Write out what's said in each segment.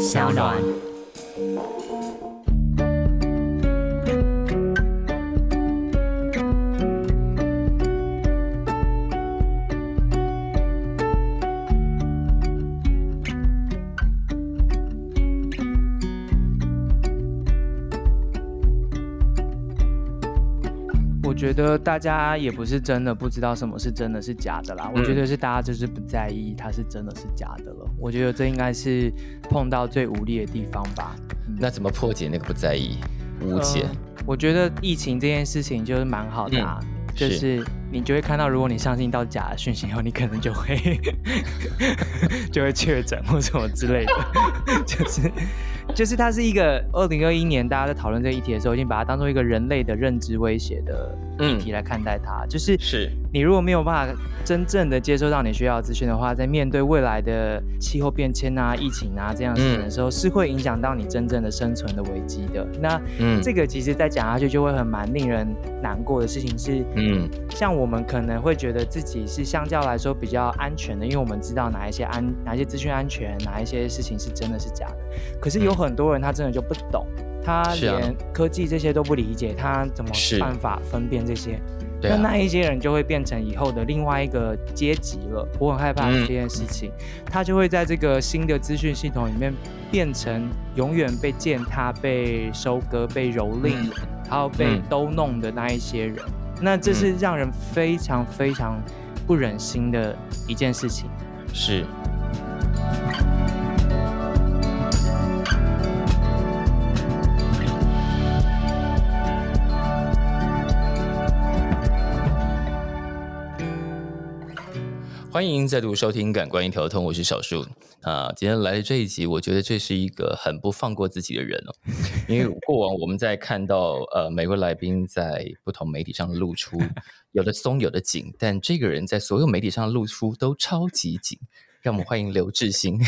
小暖。觉得大家也不是真的不知道什么是真的是假的啦，我觉得是大家就是不在意它是真的是假的了。我觉得这应该是碰到最无力的地方吧。那怎么破解那个不在意、无解？呃我觉得疫情这件事情就是蛮好的、啊，就是是你就会看到，如果你相信到假的讯息后，你可能就会 就会确诊或什么之类的，就是就是它是一个二零二一年大家在讨论这个议题的时候，已经把它当做一个人类的认知威胁的议题来看待它，就是。是你如果没有办法真正的接收到你需要的资讯的话，在面对未来的气候变迁啊、疫情啊这样的事情的时候，是会影响到你真正的生存的危机的。那嗯。这个其实再讲下去就会很蛮令人难过的事情是，嗯。像我们可能会觉得自己是相较来说比较安全的，因为我们知道哪一些安哪一些资讯安全，哪一些事情是真的是假的。可是有很多人他真的就不懂，他连科技这些都不理解，他怎么办法分辨这些？那那一些人就会变成以后的另外一个阶级了。我很害怕嗯这件事情，他就会在这个新的资讯系统里面变成永远被践踏、被收割、被蹂躏，然后被嗯兜弄的那一些人。那这是让人非常非常不忍心的一件事情。是欢迎再度收听《感官一条通》，我是小树啊。今天来的这一集，我觉得这是一个很不放过自己的人哦，因为过往我们在看到呃每位来宾在不同媒体上的露出，有的松有的紧，但这个人在所有媒体上露出都超级紧。让我们欢迎刘志兴。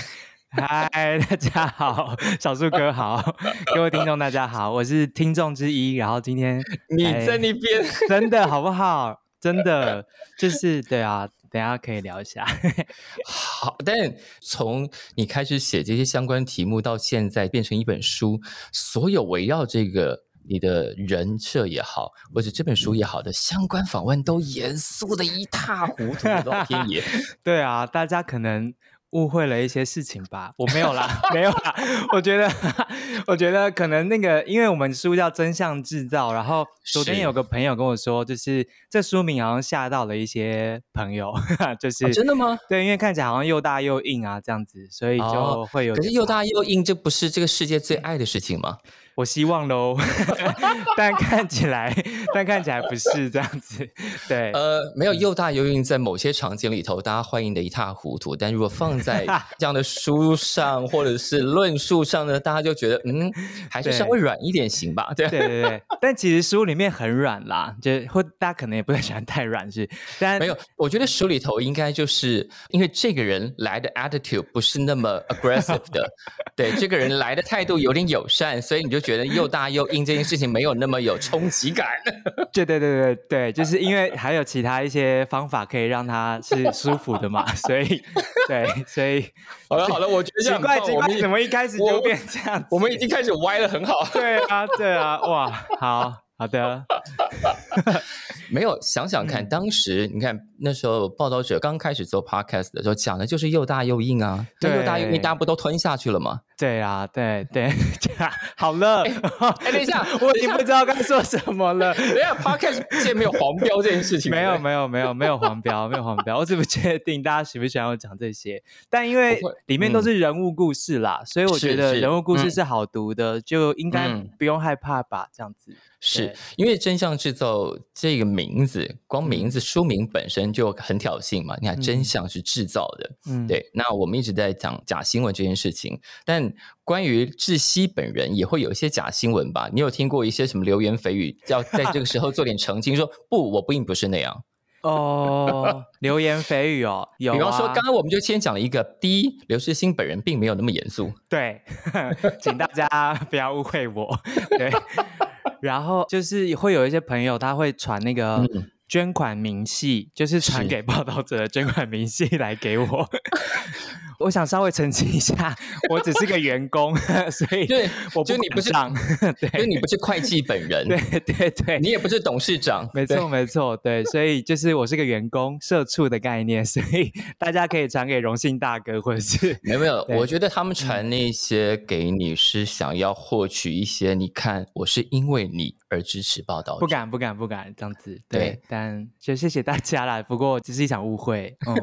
嗨，大家好，小树哥好，各位听众大家好，我是听众之一。然后今天你哎在那边，真的好不好？真的就是对啊，等一下可以聊一下。好，但从你开始写这些相关题目到现在变成一本书，所有围绕这个你的人设也好，或者这本书也好的相关访问，都严肃的一塌糊涂。老天爷，对啊，大家可能误会了一些事情吧？我没有啦，没有啦。我觉得，我觉得可能那个，因为我们书叫《真相制造》，然后昨天有个朋友跟我说，就是这书名好像吓到了一些朋友，就是、哦真的吗？对，因为看起来好像又大又硬啊，这样子，所以就哦会有点可是又大又硬，这不是这个世界最爱的事情吗？我希望喽，但看起来，但看起来不是这样子。对，呃，没有又大又硬，在某些场景里头，大家欢迎的一塌糊涂。但如果放在 这样的书上或者是论述上呢，大家就觉得嗯，还是稍微软一点行吧？对对 对对，但其实书里面很软啦，就或大家可能也不太喜欢太软是，但没有，我觉得书里头应该就是因为这个人来的 attitude 不是那么 aggressive 的，对，这个人来的态度有点友善，所以你就觉得又大又硬这件事情没有那么有冲击感。对对对对对，就是因为还有其他一些方法可以让他是舒服的嘛，所以对，所以 好了好了，我觉得奇怪奇怪，棒我们怎么一开始就变这样子？我们已经开始歪了，很好。对啊对啊，哇，好好的，没有想想嗯看，当时你看那时候报道者刚开始做 podcast 的时候，讲的就是又大又硬啊，对又大又硬，大家不都吞下去了吗？对啊对对，好了，哎，等一下，我已经不知道该说什么了。等一下，podcast 界没有黄标这件事情，没有没有没有没有黄标，没有黄标，我只不确定大家喜不喜欢我讲这些。但因为里面都是人物故事啦，所以我觉得人物故事嗯是好读的，就应该嗯不用害怕吧？这样子是因为真相制造这个名字，光名字书名本身就很挑衅嘛。你看，真相是制造的，嗯，对。那我们一直在讲假新闻这件事情，但关于窒息本人也会有一些假新闻吧？你有听过一些什么流言蜚语，要在这个时候做点澄清，说 不，我并不是那样。哦，流言蜚语哦，有、啊。比方说，刚刚我们就先讲了一个，第一，刘世新本人并没有那么严肃，对，请大家不要误会我。对，然后就是会有一些朋友他会传那个嗯捐款明细，就是传给报道者的捐款明细来给我。我想稍微澄清一下，我只是个员工，所以对，我就你不是 对，就对你不是会计本人，对对对，你也不是董事长，没错没错，对，所以就是我是个员工，社畜的概念，所以大家可以传给荣幸大哥或者是没有没有，我觉得他们传那些给你是想要获取一些，你看我是因为你而支持报道者，不敢不敢不敢这样子，对对，但就谢谢大家啦。不过只是一场误会，嗯，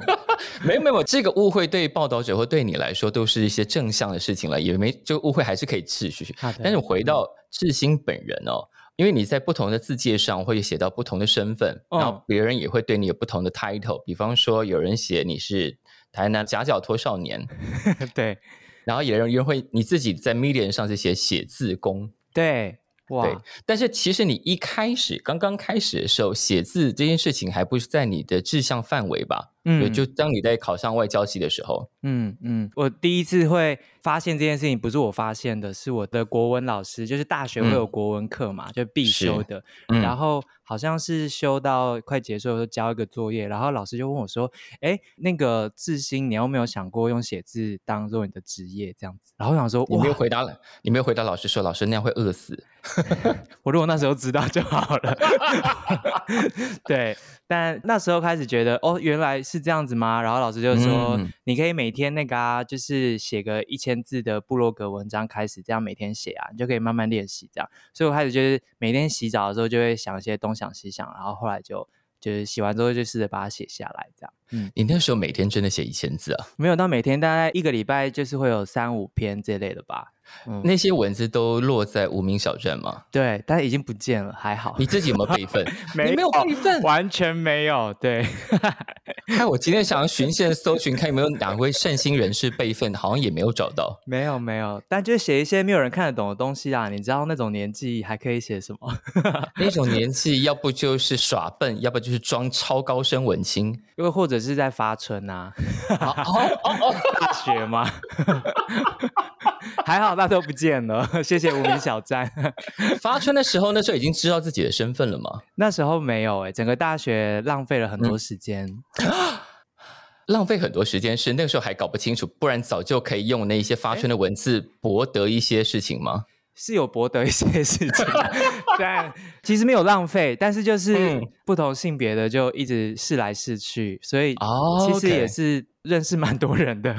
没有没有，这个误会对报道者或对你来说都是一些正向的事情了，也没这个误会还是可以持续。但是回到志兴本人哦，因为你在不同的字界上会写到不同的身份，嗯然后别人也会对你有不同的 title，比方说有人写你是台南夹脚拖少年，对然后也有人会你自己在 Medium 上是写写字工。对，对哇，，但是其实你一开始刚刚开始的时候，写字这件事情还不是在你的志向范围吧？嗯对，就当你在考上外交系的时候，嗯嗯，我第一次会发现这件事情，不是我发现的，是我的国文老师，就是大学会有国文课嘛，就必修的。嗯然后好像是修到快结束的时候交一个作业，然后老师就问我说：“哎，那个志兴，你有没有想过用写字当做你的职业这样子？”然后我想说，我没有，回答了，你没有回答老师说，老师那样会饿死。我如果那时候知道就好了。对，但那时候开始觉得，哦，原来是这样子吗？然后老师就说，嗯你可以每天那个啊，就是写个一千字的部落格文章开始，这样每天写啊，你就可以慢慢练习这样。所以我开始就是每天洗澡的时候就会想一些东想西想，然后后来就就是洗完之后就试着把它写下来，这样。嗯，你那时候每天真的写一千字啊？没有到每天，大概一个礼拜就是会有三五篇这类的吧。嗯，那些文字都落在无名小镇吗？对，但已经不见了，还好。你自己有没有备份？没没有备份，完全没有。对，害我今天想要循线搜寻，看有没有哪位善心人士备份，好像也没有找到。没有没有，但就是写一些没有人看得懂的东西啊。你知道那种年纪还可以写什么？那种年纪，要不就是耍笨，要不就是装超高深文青。又或者是在发春啊，哦哦哦，大学吗？还好那都不见了，谢谢无名小站。发春的时候，那时候已经知道自己的身份了吗？那时候没有哎、整个大学浪费了很多时间。浪费很多时间，是那个时候还搞不清楚，不然早就可以用那些发春的文字博得一些事情吗？是有博得一些事情，但其实没有浪费，但是就是嗯不同性别的就一直试来试去，所以哦其实也是认识蛮多人的。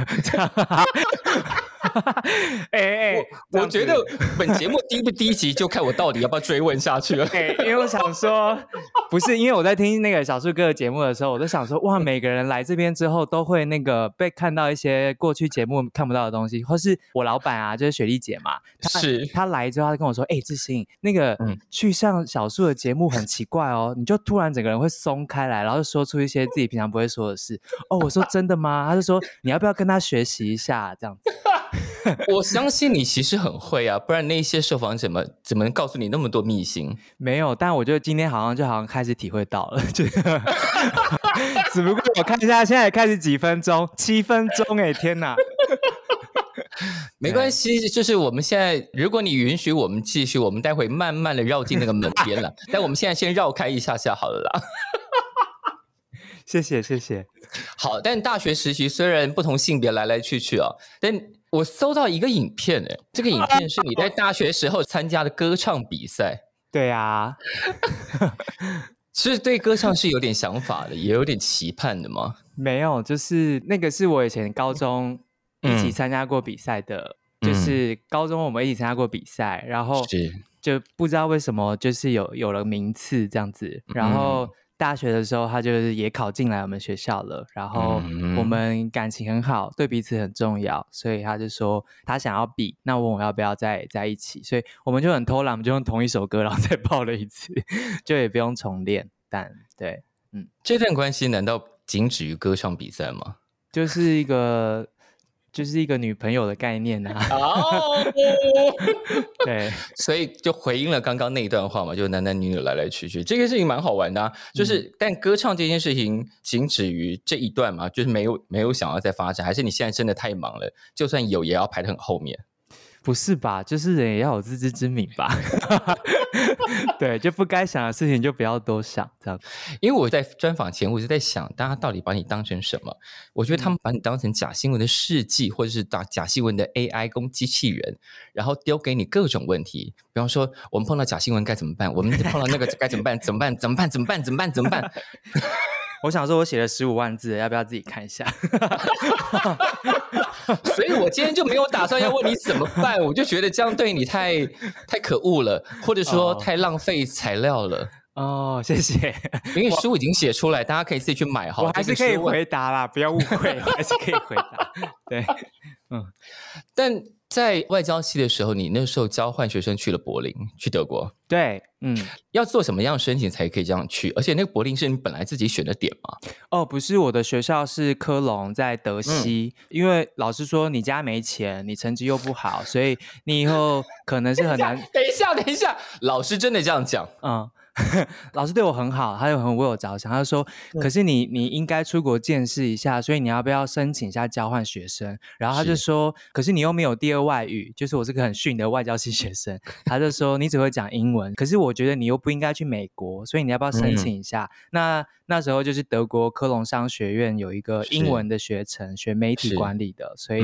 哎哎，我觉得本节目低不低级，就看我到底要不要追问下去了。哎、因为我想说，不是因为我在听那个小树哥的节目的时候，我都想说，哇，每个人来这边之后都会那个被看到一些过去节目看不到的东西，或是我老板啊，就是雪莉姐嘛，她是她来之后，她跟我说，哎、志兴，那个、嗯去上小树的节目很奇怪哦，你就突然整个人会松开来，然后就说出一些自己平常不会说的事。哦，我说真的吗？他就说你要不要跟他学习一下这样子。我相信你其实很会啊，不然那些受访者们怎么能告诉你那么多秘辛？没有，但我觉得今天好像就好像开始体会到了，就 只不过我看一下现在开始几分钟，七分钟哎，天哪！没关系，就是我们现在，如果你允许我们继续，我们待会慢慢的绕进那个门边了。但我们现在先绕开一下下好了啦。谢谢谢谢，好，但大学实习虽然不同性别来来去去啊，但我搜到一个影片，哎，这个影片是你在 大学时候参加的歌唱比赛，对啊，是对歌唱是有点想法的，也有点期盼的吗？没有，就是那个是我以前高中一起嗯。参加过比赛的，嗯。就是高中我们一起参加过比赛，然后就不知道为什么就是有有了名次这样子，然后嗯大学的时候他就是也考进来我们学校了，然后嗯我们感情很好，对彼此很重要，所以他就说他想要比，那问我要不要再在一起，所以我们就很偷懒，我们就用同一首歌，然后 再报了一次，就也不用重练，但对，嗯。这段关系难道仅止于歌唱比赛吗？就是一个就是一个女朋友的概念啊，哦，对，所以就回应了刚刚那一段话嘛，就男男女女来来去去，这个事情蛮好玩的、啊。就是，但歌唱这件事情仅止于这一段嘛，就是没有没有想要再发展，还是你现在真的太忙了，就算有也要排得很后面。不是吧？就是人也要有自知之明吧。对，就不该想的事情就不要多想，这样。因为我在专访前，我就在想，大家到底把你当成什么？我觉得他们把你当成假新闻的事迹，或者是打假新闻的 AI 工机器人，然后丢给你各种问题。比方说，我们碰到假新闻该怎么办？我们碰到那个该怎么办？怎么办？怎么办？怎么办？怎么办？怎么办？我想说，我写了十五万字，要不要自己看一下？所以我今天就没有打算要问你怎么办，我就觉得这样对你太太可恶了，或者说太浪费材料了。哦，谢谢。因为书已经写出来，大家可以自己去买哈。我还是可以回答啦，不要误会，还是可以回答。对，嗯，但。在外交系的时候，你那时候交换学生去了柏林，去德国。对，嗯，要做什么样申请才可以这样去？而且那个柏林是你本来自己选的点吗？哦，不是，我的学校是科隆，在德西。因为老师说你家没钱，你成绩又不好，所以你以后可能是很难。等一下，等一下，老师真的这样讲？嗯。老师对我很好，他又很为我着想。他说：“可是你你应该出国见识一下，所以你要不要申请一下交换学生？”然后他就说：“可是你又没有第二外语，就是我是个很逊的外交系学生。”他就说：“你只会讲英文，可是我觉得你又不应该去美国，所以你要不要申请一下？”那那时候就是德国科隆商学院有一个英文的学程，学媒体管理的，所以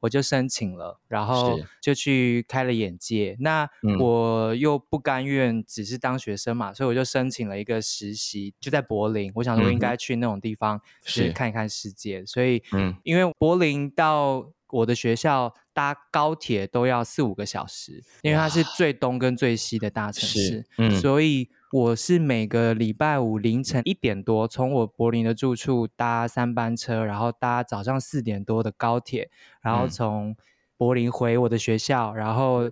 我就申请了，然后就去开了眼界。那我又不甘愿只是当学生嘛。所以我就申请了一个实习，就在柏林。我想说应该去那种地方，是看一看世界。所以，嗯，因为柏林到我的学校搭高铁都要四五个小时，因为它是最东跟最西的大城市。嗯，所以我是每个礼拜五凌晨一点多从我柏林的住处搭三班车，然后搭早上四点多的高铁，然后从柏林回我的学校，然后。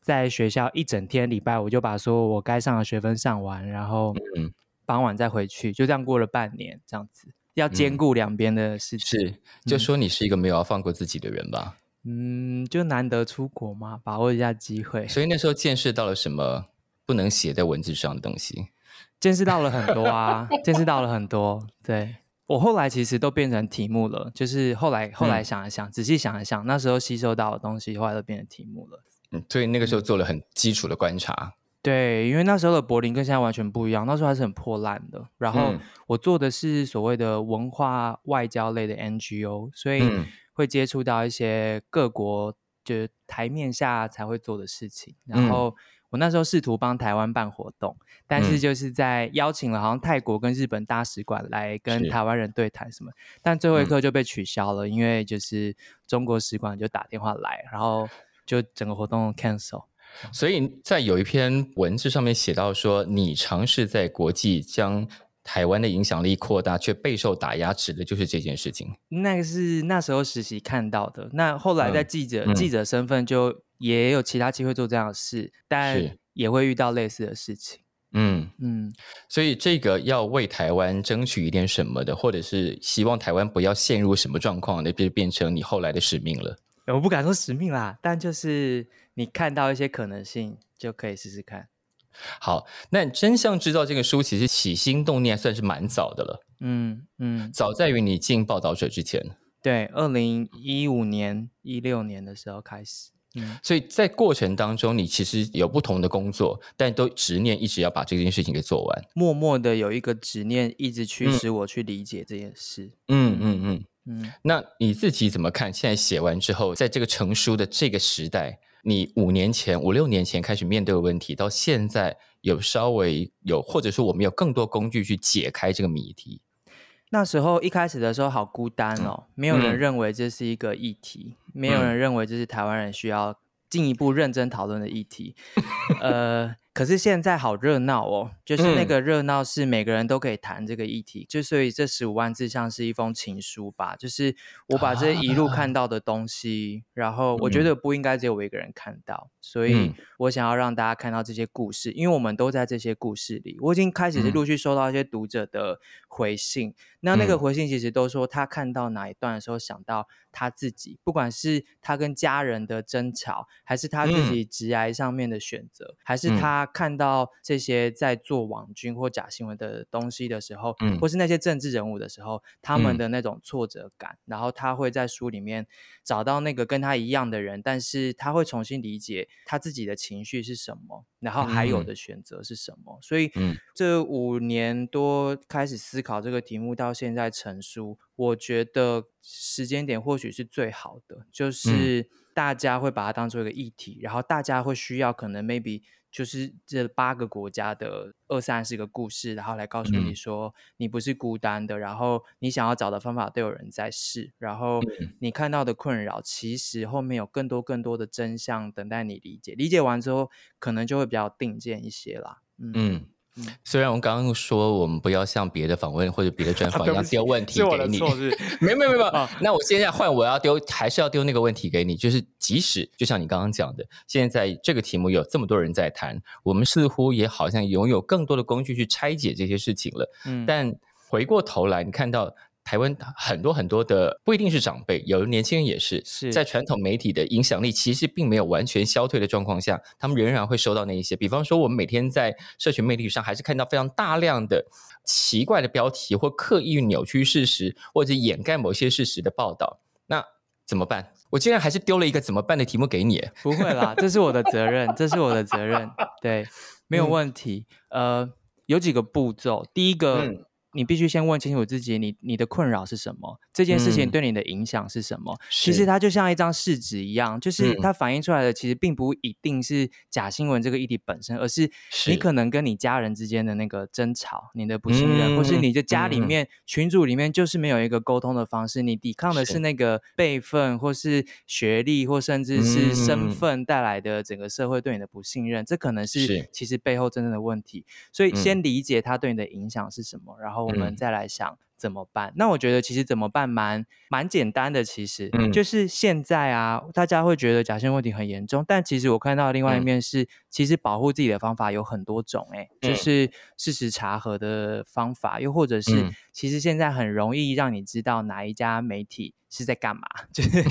在学校一整天，礼拜我就把说我该上的学分上完，然后傍晚再回去，就这样过了半年，这样子要兼顾两边的事情。是，就说你是一个没有要放过自己的人吧？嗯，就难得出国嘛，把握一下机会。所以那时候见识到了什么不能写在文字上的东西？见识到了很多啊，见识到了很多。对我后来其实都变成题目了，就是后来后来想一想，仔细想一想，那时候吸收到的东西，后来都变成题目了。嗯，所以那个时候做了很基础的观察。对，因为那时候的柏林跟现在完全不一样，那时候还是很破烂的。然后我做的是所谓的文化外交类的 NGO，所以会接触到一些各国就是台面下才会做的事情。然后我那时候试图帮台湾办活动，但是就是在邀请了好像泰国跟日本大使馆来跟台湾人对谈什么，但最后一刻就被取消了，因为就是中国使馆就打电话来，然后。就整个活动 cancel，所以在有一篇文字上面写到说，你尝试在国际将台湾的影响力扩大，却备受打压，指的就是这件事情。那个是那时候实习看到的，那后来在记者记者身份就也有其他机会做这样的事，但也会遇到类似的事情。嗯嗯，所以这个要为台湾争取一点什么的，或者是希望台湾不要陷入什么状况，那就变成你后来的使命了。我不敢说使命啦，但就是你看到一些可能性，就可以试试看。好，那《真相制造》这个书其实起心动念算是蛮早的了。嗯嗯，早在于你进报道者之前。对，二零一五年、一六年的时候开始。嗯，所以在过程当中，你其实有不同的工作，但都执念一直要把这件事情给做完。默默的有一个执念，一直驱使我去理解这件事。嗯嗯嗯。嗯，那你自己怎么看？现在写完之后，在这个成书的这个时代，你五年前、五六年前开始面对的问题，到现在有稍微有，或者说我们有更多工具去解开这个谜题。那时候一开始的时候好孤单哦，没有人认为这是一个议题，没有人认为这是台湾人需要进一步认真讨论的议题。呃。可是现在好热闹哦，就是那个热闹是每个人都可以谈这个议题，就所以这十五万字像是一封情书吧，就是我把这一路看到的东西，然后我觉得不应该只有我一个人看到，所以我想要让大家看到这些故事，因为我们都在这些故事里。我已经开始陆续收到一些读者的回信，那那个回信其实都说他看到哪一段的时候想到他自己，不管是他跟家人的争吵，还是他自己直癌上面的选择，还是他。他看到这些在做网军或假新闻的东西的时候，嗯。或是那些政治人物的时候，他们嗯。的那种挫折感，然后他会在书里面找到那个跟他一样的人，但是他会重新理解他自己的情绪是什么，然后还有嗯。的选择是什么。所以嗯。这五年多开始思考这个题目，到现在成书，我觉得时间点或许是最好的，就是大家会把它当做一个议题，然后大家会需要可能 maybe 就是这八个国家的二三十个故事，然后来告诉你嗯说你不是孤单的，然后你想要找的方法都有人在试，然后嗯你看到的困扰，其实后面有更多更多的真相等待你理解，理解完之后，可能就会比较定见一些啦。嗯。虽然我们刚刚说我们不要像别的访问或者别的专访 一样丢问题给你，没有没有没有，啊。那我现在换我要丢，还是要丢那个问题给你，就是即使就像你刚刚讲的，现在这个题目有这么多人在谈，我们似乎也好像拥有更多的工具去拆解这些事情了。嗯。但回过头来，你看到台湾很多很多的不一定是长辈，有的年轻人也是，是在传统媒体的影响力其实并没有完全消退的状况下，他们仍然会收到那一些。比方说，我们每天在社群媒体上还是看到非常大量的奇怪的标题，或刻意扭曲事实，或者掩盖某些事实的报道。那怎么办？我竟然还是丢了一个怎么办的题目给你。不会啦，这是我的责任，这是我的责任，对，没有嗯问题。呃，有几个步骤，第一个。嗯你必须先问清楚自己，你你的困扰是什么？这件事情嗯。对你的影响是什么？其实它就像一张试纸一样，就是嗯。它反映出来的，其实并不一定是假新闻这个议题本身，而是是。你可能跟你家人之间的那个争吵、你的不信任，或是嗯你的家里面、群组里面就是没有一个沟通的方式，你抵抗的是是。那个辈分，或是学历，或甚至是身嗯。份带来的整个社会对你的不信任，这可能是是。其实背后真正的问题。所以嗯。先理解它对你的影响是什么，然后我们嗯。再来想怎么办。那我觉得其实怎么办蛮蛮简单的，其实、嗯就是现在啊，大家会觉得假性问题很严重，但其实我看到另外一嗯面是，其实保护自己的方法有很多种、欸，就嗯是事实查核的方法，又或者是、嗯其实现在很容易让你知道哪一家媒体。是在干嘛？就是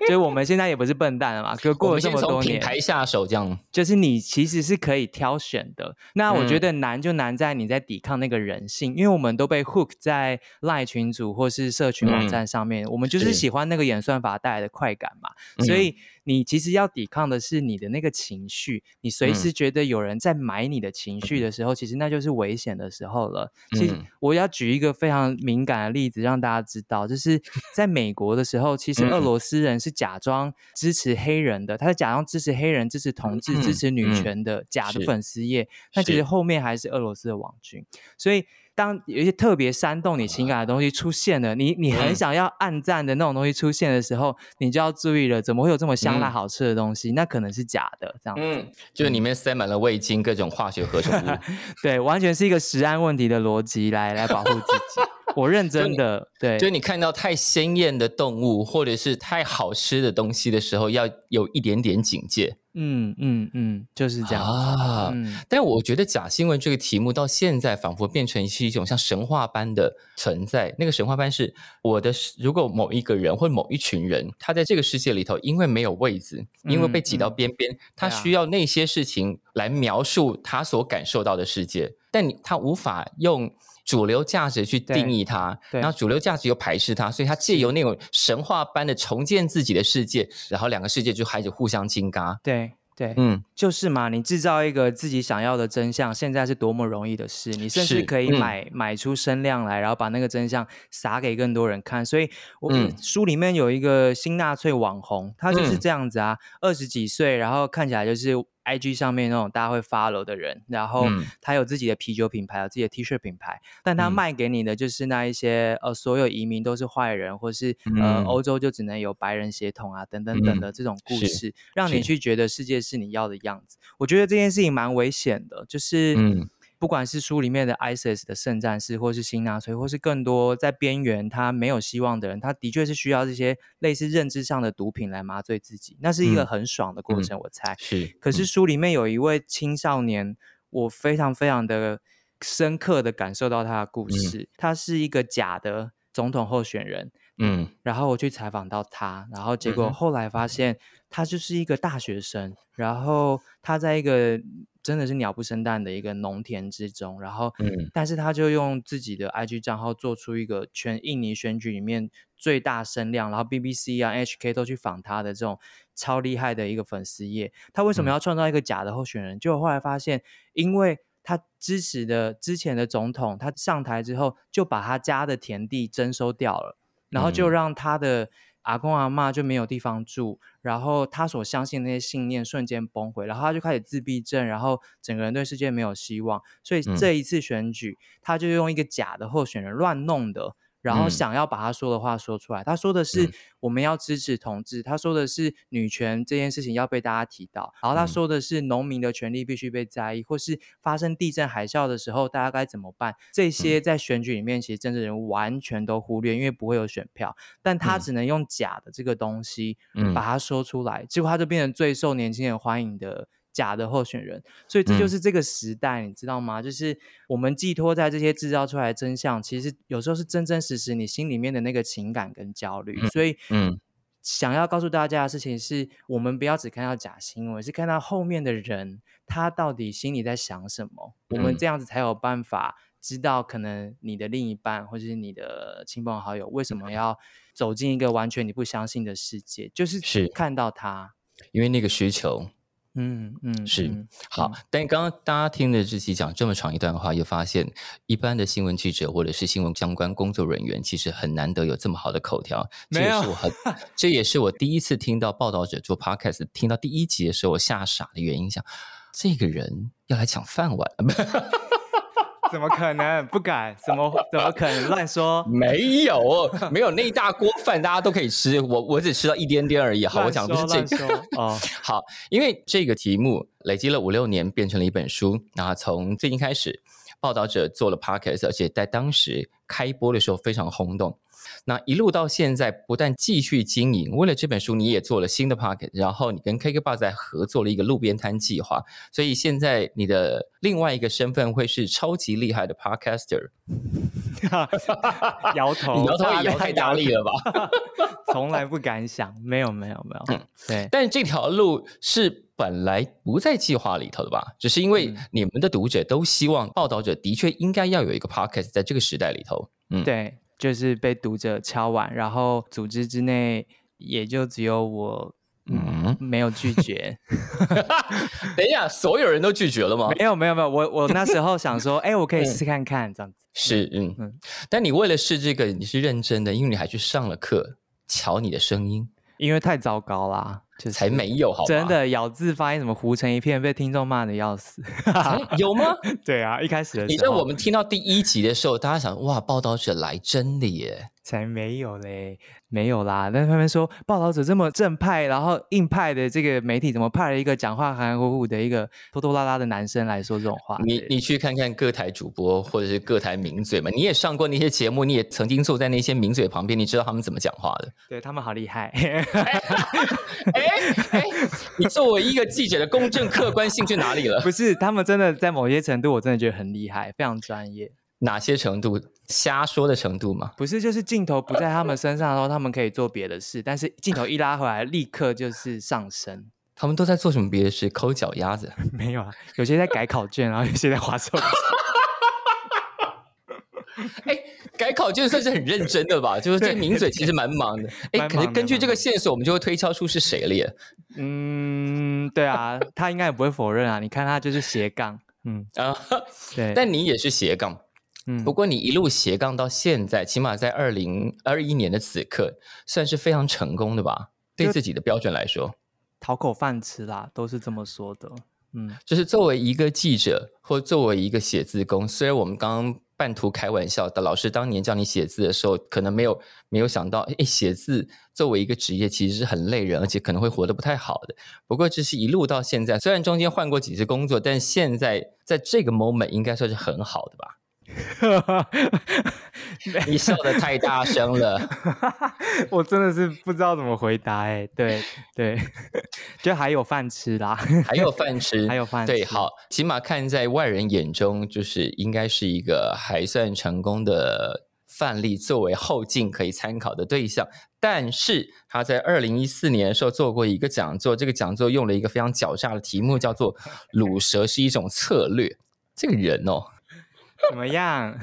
就是我们现在也不是笨蛋了嘛，就过了这么多年，品牌下手，这样就是你其实是可以挑选的。那我觉嗯得难就难在你在抵抗那个人性，因为我们都被 hook 在赖群组或是社群网嗯站上面，我们就是是喜欢那个演算法带来的快感嘛。所嗯以你其实要抵抗的是你的那个情绪，你随嗯时觉得有人在买你的情绪的时候，其实那就是危险的时候了。其实嗯我要举一个非常敏感的例子，让大家知道，就是 在美国的时候，其实俄嗯罗斯人是假装支持黑人的，他是假装支持黑人、支持同志、支嗯持女嗯权的假的粉丝页，那其实后面还是俄罗斯的网军，所以。当有一些特别煽动你情感的东西出现了，你你很嗯想要暗赞的那种东西出现的时候，你就要注意了，怎么会有这么香辣嗯好吃的东西？那可能是假的，这样子。嗯，就是里面塞满了味精，各种化学合成物。对，完全是一个食安问题的逻辑来来保护自己。我认真的，对，就是你看到太鲜艳的动物，或者是太好吃的东西的时候，要有一点点警戒嗯嗯嗯，就是这样。啊。嗯，但我觉得假新闻这个题目到现在仿佛变成是一种像神话般的存在。那个神话般是我的，如果某一个人或某一群人，他在这个世界里头，因为没有位子，因为被挤到嗯边边，他需要那些事情来描述他所感受到的世界，但你他无法用。主流价值去定对义它，然后主流价值又排斥它，所以它借由那种神话般的重建自己的世界，然后两个世界就开始互相金嘎。对对，嗯，就是嘛，你制造一个自己想要的真相，现在是多么容易的事，你甚至可以嗯买、买出声量来，然后把那个真相撒给更多人看。所以我，嗯书里面有一个新纳粹网红，他就是嗯这样子啊，二十几岁，然后看起来就是。I G 上面那种大家会 follow 的人，然后嗯。他有自己的啤酒品牌，有自己的 T 恤品牌，但他嗯。卖给你的就是那一些呃，所有移民都是坏人，或是呃嗯。欧洲就只能有白人血统啊，等等等的这种故是事，让你去觉得世界是你要的样子。我觉得这件事情蛮危险的，就是嗯不管是书里面的 ISIS 的圣战士，或是新纳粹，或是更多在边缘他没有希望的人，他的确是需要这些类似认知上的毒品来麻醉自己，那是一个嗯很爽的过程，我猜。是，可是书里面有一位青少年，我非常非常的深刻的感受到他的故事。他是一个假的总统候选人，嗯，然后我去采访到他，然后结果后来发现他就是一个大学生，然后他在一个真的是鸟不生蛋的一个农田之中，然后，嗯，但是他就用自己的 IG 账号做出一个全印尼选举里面最大声量，然后 BBC 啊、HK 都去访他的这种超厉害的一个粉丝页。他为什么要创造一个假的候选人？就后来发现，因为他支持的之前的总统，他上台之后就把他家的田地征收掉了。然后就让他的阿公阿妈就没有地方住，然后他所相信那些信念瞬间崩毁，然后他就开始自闭症，然后整个人对世界没有希望。所以这一次选举，他就用一个假的候选人乱弄的。然后想要把他说的话说出来，他说的是我们要支持同志，他说的是女权这件事情要被大家提到，然后他说的是农民的权利必须被在意，或是发生地震海啸的时候大家该怎么办？这些在选举里面其实政治人物完全都忽略，因为不会有选票，但他只能用假的这个东西把它说出来，结果他就变成最受年轻人欢迎的。假的候选人，所以这就是这个时代，你知道吗？就是我们寄托在这些制造出来的真相，其实有时候是真真实实你心里面的那个情感跟焦虑。所以，嗯，想要告诉大家的事情是，我们不要只看到假新闻，是看到后面的人他到底心里在想什么。我们这样子才有办法知道，可能你的另一半或者是你的亲朋好友为什么要走进一个完全你不相信的世界，就是是看到他，因为那个需求。嗯嗯，是好，但刚刚大家听的这期讲这么长一段话，又发现一般的新闻记者或者是新闻相关工作人员，其实很难得有这么好的口条。这也是我很，这也是我第一次听到报道者做 podcast，听到第一集的时候，我吓傻的原因。想这个人要来抢饭碗。怎么可能不敢？怎么怎么可能乱说？没有，没有那一大锅饭，大家都可以吃。我我只吃到一点点而已。好，我讲的是这个。哦，好，因为这个题目累积了五六年，变成了一本书。然后从最近开始，报道者做了 podcast，而且在当时开播的时候非常轰动。那一路到现在，不但继续经营，为了这本书，你也做了新的 pocket，然后你跟 KK 爸在合作了一个路边摊计划，所以现在你的另外一个身份会是超级厉害的 podcaster。摇头，摇头也摇太大力了吧？从来不敢想，没有没有没有。嗯对，但是这条路是本来不在计划里头的吧？只是因为你们的读者都希望报道者的确应该要有一个 podcast，在这个时代里头。嗯，对。就是被读者敲完，然后组织之内也就只有我，嗯，没有拒绝。等一下，所有人都拒绝了吗？没有，没有，没有。我我那时候想说，哎，我可以试试看看这样子。是，嗯嗯。但你为了试这个，你是认真的，因为你还去上了课，瞧你的声音，因为太糟糕啦。才没有，好真的咬字发音怎么糊成一片，被听众骂的要死。有吗？对啊，一开始的时候，你在我们听到第一集的时候，大家想哇，报道者来真的耶。才没有嘞，没有啦。但是他们说报道者这么正派，然后硬派的这个媒体，怎么派了一个讲话含含糊糊的一个拖拖拉拉的男生来说这种话？你你去看看各台主播或者是各台名嘴嘛，你也上过那些节目，你也曾经坐在那些名嘴旁边，你知道他们怎么讲话的？对他们好厉害。哎哎，你作为一个记者的公正客观性去哪里了？不是，他们真的在某些程度，我真的觉得很厉害，非常专业。哪些程度？瞎说的程度吗？不是，就是镜头不在他们身上的时候，他们可以做别的事；但是镜头一拉回来，立刻就是上升。他们都在做什么别的事？抠脚丫子？没有啊，有些在改考卷，然后有些在划手机。哎，改考卷算是很认真的吧？就是这名嘴其实蛮忙的。哎，可是根据这个线索，我们就会推敲出是谁了耶。嗯，对啊，他应该也不会否认啊。你看他就是斜杠。嗯啊，对，但你也是斜杠，嗯，不过你一路斜杠到现在，起码在二零二一年的此刻，算是非常成功的吧？对自己的标准来说，讨口饭吃啦，都是这么说的。嗯，就是作为一个记者，或作为一个写字工，虽然我们刚刚半途开玩笑的，老师当年叫你写字的时候，可能没有没有想到，哎，写字作为一个职业，其实是很累人，而且可能会活得不太好的。不过，这是一路到现在，虽然中间换过几次工作，但现在在这个 moment 应该算是很好的吧。你笑的太大声了，我真的是不知道怎么回答哎。对对，就还有饭吃啦，还有饭吃，还有饭。对，好，起码看在外人眼中，就是应该是一个还算成功的范例，作为后进可以参考的对象。但是他在二零一四年的时候做过一个讲座，这个讲座用了一个非常狡诈的题目，叫做“卤蛇是一种策略”。这个人哦，怎么样？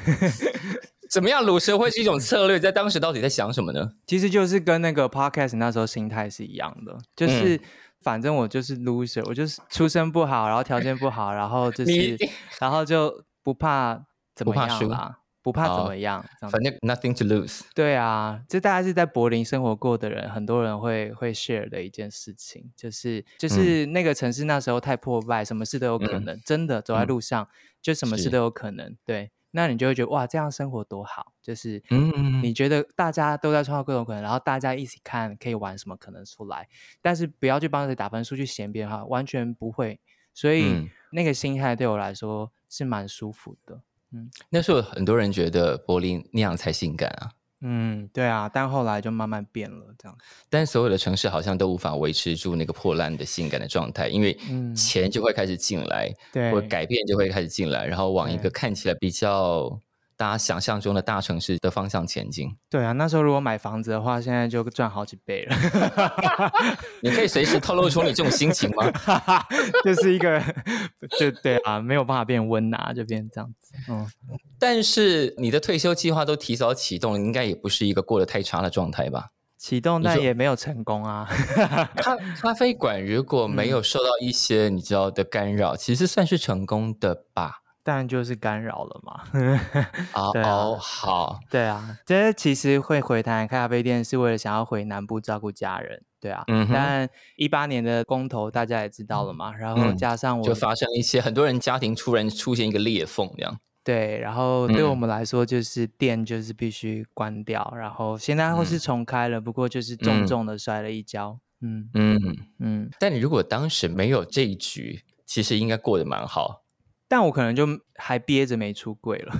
怎么样？卤蛇会是一种策略，在当时到底在想什么呢？其实就是跟那个 podcast 那时候心态是一样的，就是反正我就是 loser，我就是出身不好，然后条件不好，然后就是然后就不怕怎么样啦。不怕怎么样，反正 nothing to lose。对啊，这大概是在柏林生活过的人，很多人会会 share 的一件事情，就是就是那个城市那时候太破败，什么事都有可能，真的走在路上就什么事都有可能。对，那你就会觉得哇，这样生活多好，就是嗯，你觉得大家都在创造各种可能，然后大家一起看可以玩什么可能出来，但是不要去帮谁打分数去嫌别人哈，完全不会。所以那个心态对我来说是蛮舒服的。嗯，那时候很多人觉得柏林那样才性感啊。嗯，对啊，但后来就慢慢变了，这样。但所有的城市好像都无法维持住那个破烂的性感的状态，因为钱就会开始进来，对，或改变就会开始进来，然后往一个看起来比较。大家想象中的大城市的方向前进。对啊，那时候如果买房子的话，现在就赚好几倍了。你可以随时透露出你这种心情吗？就是一个，就对啊，没有办法变温拿，就变这样子。嗯，但是你的退休计划都提早启动了，应该也不是一个过得太差的状态吧？启动，但也没有成功啊。咖咖啡馆如果没有受到一些你知道的干扰，其实算是成功的吧。当然就是干扰了嘛。哦，好，对啊，这其实会回台开咖啡店是为了想要回南部照顾家人，对啊。嗯。但一八年的公投大家也知道了嘛，然后加上我就发生一些很多人家庭突然出现一个裂缝这样。对，然后对我们来说就是店就是必须关掉，然后现在或是重开了，不过就是重重的摔了一跤。嗯嗯嗯。但你如果当时没有这一局，其实应该过得蛮好。但我可能就还憋着没出柜了。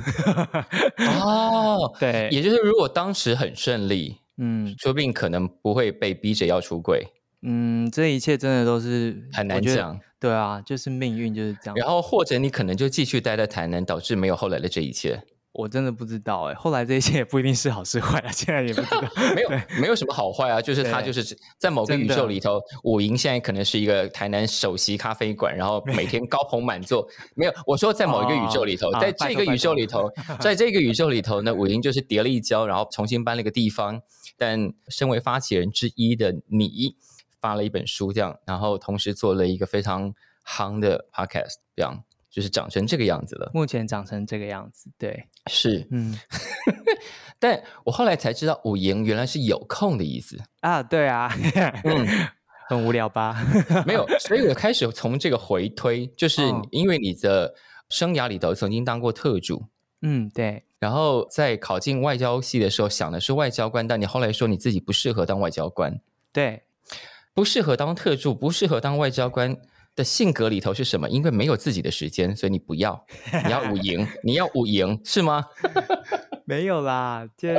哦，对，也就是如果当时很顺利，嗯，说不定可能不会被逼着要出柜。嗯，这一切真的都是很难讲。对啊，就是命运就是这样。然后或者你可能就继续待在台南，导致没有后来的这一切。我真的不知道哎，后来这些也不一定是好是坏啊，现在也不知道。没有，没有什么好坏啊，就是他就是在某个宇宙里头，五营现在可能是一个台南首席咖啡馆，然后每天高朋满座。没有，我说在某一个宇宙里头，在这个宇宙里头，在这个宇宙里头呢，五营就是叠了一跤，然后重新搬了一个地方。但身为发起人之一的你，发了一本书，这样，然后同时做了一个非常夯的 podcast，这样。就是长成这个样子了。目前长成这个样子，对，是，嗯。但我后来才知道，五营原来是有空的意思啊。对啊，嗯，很无聊吧？没有，所以我开始从这个回推，就是因为你的生涯里头曾经当过特助，嗯，对。然后在考进外交系的时候，想的是外交官，但你后来说你自己不适合当外交官，对，不适合当特助，不适合当外交官。的性格里头是什么？因为没有自己的时间，所以你不要，你要五赢，你要五赢是吗？没有啦，就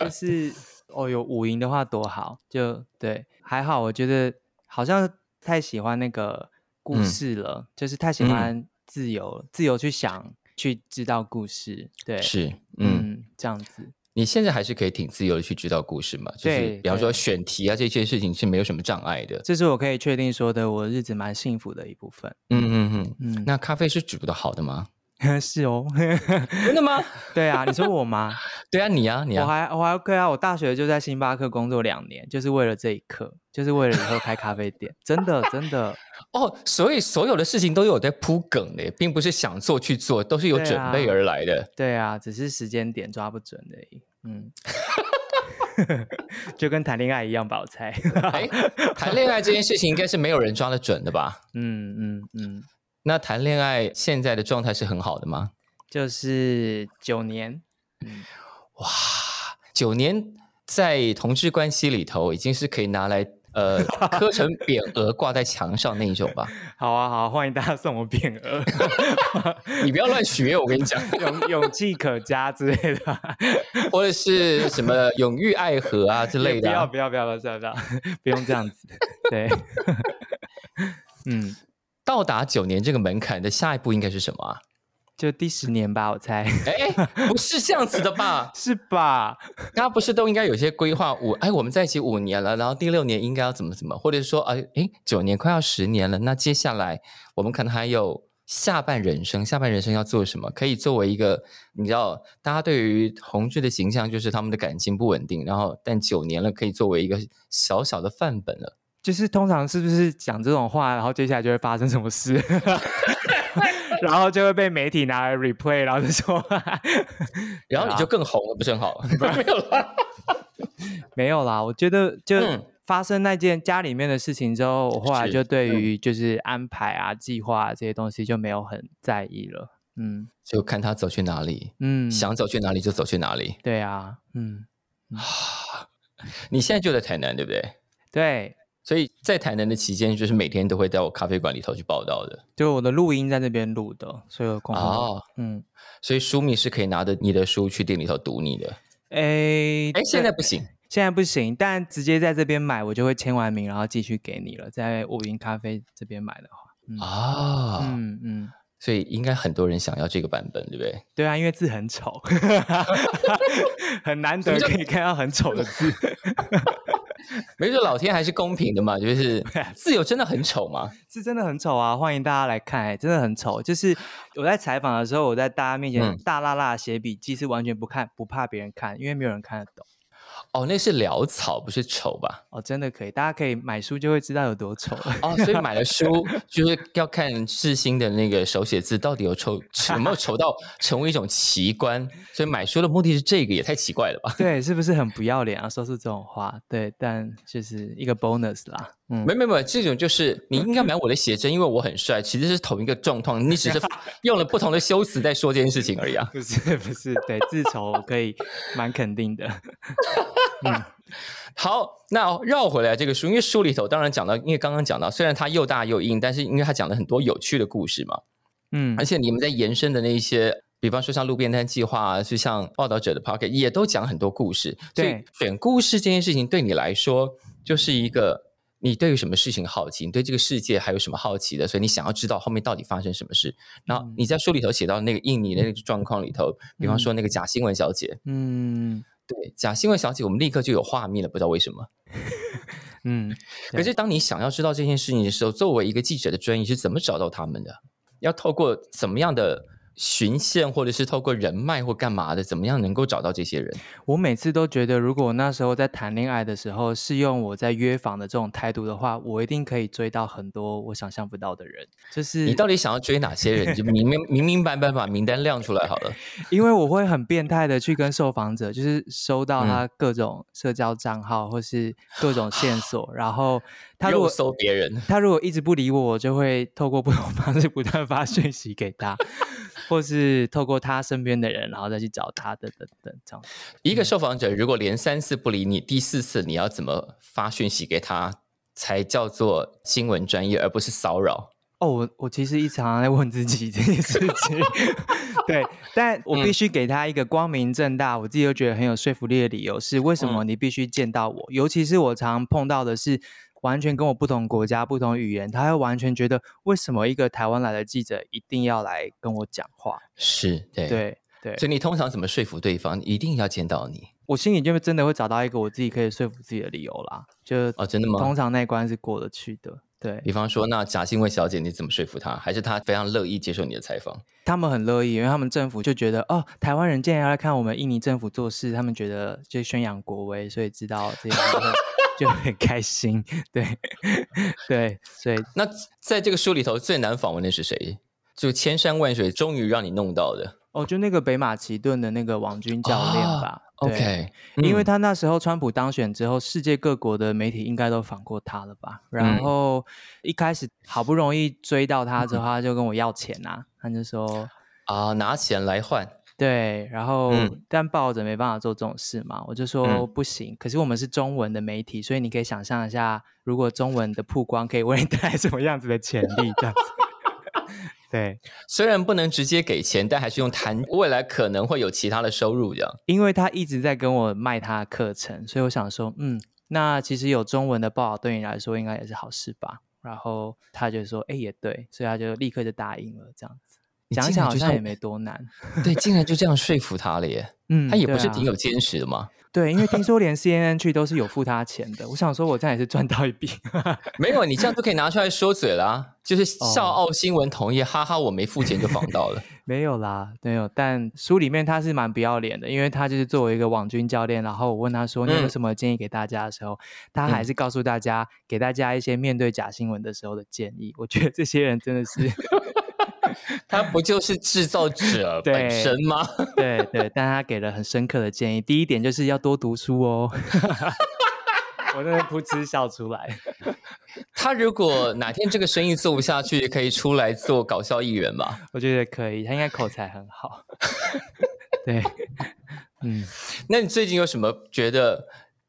就是哦，有五赢的话多好，就对，还好。我觉得好像太喜欢那个故事了，就是太喜欢自由，自由去想，去知道故事。对，是，嗯，这样子。你现在还是可以挺自由的去知道故事嘛？就是比方说选题啊这些事情是没有什么障碍的。这是我可以确定说的，我日子蛮幸福的一部分。嗯嗯嗯嗯。那咖啡是煮的好的吗？是哦。真的吗？对啊，你说我吗？对啊，你啊，你啊。我还我还 OK 啊，我大学就在星巴克工作两年，就是为了这一刻，就是为了以后开咖啡店。真的真的。哦，所以所有的事情都有在铺梗的，并不是想做去做，都是有准备而来的。对啊，只是时间点抓不准而已。嗯，就跟谈恋爱一样吧，我猜。谈恋爱这件事情应该是没有人抓得准的吧？嗯嗯嗯。那谈恋爱现在的状态是很好的吗？就是九年。哇，九年在同志关系里头已经是可以拿来。呃，刻成 匾额挂在墙上那一种吧。好啊，好，欢迎大家送我匾额。你不要乱许愿，我跟你讲，勇勇气可嘉之类的，或者是什么永浴爱河啊之类的。不要不要不要不要不要，不用这样子。对，嗯，到达九年这个门槛的下一步应该是什么啊？就第十年吧，我猜。哎，不是这样子的吧？是吧？大家不是都应该有些规划？五哎，我们在一起五年了，然后第六年应该要怎么怎么，或者说，哎哎，九年快要十年了，那接下来我们可能还有下半人生，下半人生要做什么？可以作为一个，你知道，大家对于同志的形象就是他们的感情不稳定，然后但九年了可以作为一个小小的范本了。就是通常是不是讲这种话，然后接下来就会发生什么事？然后就会被媒体拿来 replay，然后就说，然后你就更红了，不是很好？没有啦，没有啦。我觉得就发生那件家里面的事情之后，我后来就对于就是安排啊、计划这些东西就没有很在意了。嗯，就看他走去哪里，嗯，想走去哪里就走去哪里。对啊，嗯，你现在就在台南，对不对？对。所以在台南的期间，就是每天都会在我咖啡馆里头去报道的。就我的录音在那边录的，所以哦，嗯，所以书迷是可以拿着你的书去店里头读你的。哎哎，现在不行，现在不行，但直接在这边买，我就会签完名，然后继续给你了。在五云咖啡这边买的话，啊，嗯嗯，所以应该很多人想要这个版本，对不对？对啊，因为字很丑，很难得可以看到很丑的字。没错，老天还是公平的嘛，就是 自由真的很丑吗？是真的很丑啊！欢迎大家来看，真的很丑。就是我在采访的时候，我在大家面前大辣辣写笔记，是完全不看不怕别人看，因为没有人看得懂。哦，那是潦草，不是丑吧？哦，真的可以，大家可以买书就会知道有多丑。哦，所以买了书 就是要看世新的那个手写字到底有丑 有没有丑到成为一种奇观。所以买书的目的是这个，也太奇怪了吧？对，是不是很不要脸啊？说出这种话，对，但就是一个 bonus 啦。嗯，没没没，这种就是你应该买我的写真，因为我很帅，其实是同一个状况，你只是 用了不同的修辞在说这件事情而已啊。不是不是，对，自丑可以蛮肯定的。嗯，好，那绕回来这个书，因为书里头当然讲到，因为刚刚讲到，虽然它又大又硬，但是因为它讲了很多有趣的故事嘛。嗯，而且你们在延伸的那一些，比方说像路边摊计划，就像报道者的 pocket，也都讲很多故事。所以，选故事这件事情对你来说就是一个。你对于什么事情好奇？你对这个世界还有什么好奇的？所以你想要知道后面到底发生什么事。然后你在书里头写到那个印尼的那个状况里头，比方说那个假新闻小姐，嗯，对，假新闻小姐，我们立刻就有画面了，不知道为什么。嗯，可是当你想要知道这件事情的时候，作为一个记者的专业是怎么找到他们的？要透过怎么样的？循线，或者是透过人脉或干嘛的，怎么样能够找到这些人？我每次都觉得，如果那时候在谈恋爱的时候是用我在约访的这种态度的话，我一定可以追到很多我想象不到的人。就是你到底想要追哪些人？就明明明明白白把名单亮出来好了。因为我会很变态的去跟受访者，就是收到他各种社交账号或是各种线索，然后他如果搜别人，他如果一直不理我，我就会透过不同方式不断发讯息给他。或是透过他身边的人，然后再去找他等等等这样。一个受访者如果连三次不理你，第四次你要怎么发讯息给他，才叫做新闻专业，而不是骚扰？哦，我我其实一直常常在问自己这件事情。对，但我必须给他一个光明正大，我自己又觉得很有说服力的理由，是为什么你必须见到我？尤其是我常常碰到的是。完全跟我不同国家、不同语言，他会完全觉得为什么一个台湾来的记者一定要来跟我讲话？是对对对，所以你通常怎么说服对方一定要见到你？我心里就真的会找到一个我自己可以说服自己的理由啦。就哦，真的吗？通常那关是过得去的。对比方说，那贾新薇小姐你怎么说服她？还是她非常乐意接受你的采访？他们很乐意，因为他们政府就觉得哦，台湾人竟然要来看我们印尼政府做事，他们觉得就宣扬国威，所以知道这些。就很开心，对 对，所以那在这个书里头最难访问的是谁？就千山万水，终于让你弄到的哦，就那个北马其顿的那个王军教练吧。OK，因为他那时候川普当选之后，世界各国的媒体应该都访过他了吧？然后一开始好不容易追到他之后，他就跟我要钱呐，他就说啊，拿钱来换。对，然后但抱着没办法做这种事嘛，我就说不行。可是我们是中文的媒体，所以你可以想象一下，如果中文的曝光可以为你带来什么样子的潜力，这样子。对，虽然不能直接给钱，但还是用谈未来可能会有其他的收入这样。因为他一直在跟我卖他的课程，所以我想说，嗯，那其实有中文的报道对你来说应该也是好事吧。然后他就说，哎，也对，所以他就立刻就答应了这样子。讲讲好像也没多难。对，竟然就这样说服他了耶。嗯，他也不是挺有坚持的吗？对，因为听说连 CNN 去都是有付他钱的。我想说，我这样也是赚到一笔。没有，你这样就可以拿出来说嘴了。就是笑傲新闻同意，哈哈，我没付钱就访到了。没有啦，没有。但书里面他是蛮不要脸的，因为他就是作为一个网军教练，然后我问他说：“你有什么建议给大家？”的时候，他还是告诉大家，给大家一些面对假新闻的时候的建议。我觉得这些人真的是。他不就是制造者 本身吗？对对，但他给了很深刻的建议。第一点就是要多读书哦。我那边噗嗤笑出来。他如果哪天这个生意做不下去，可以出来做搞笑艺人吧？我觉得可以，他应该口才很好。对，嗯，那你最近有什么觉得？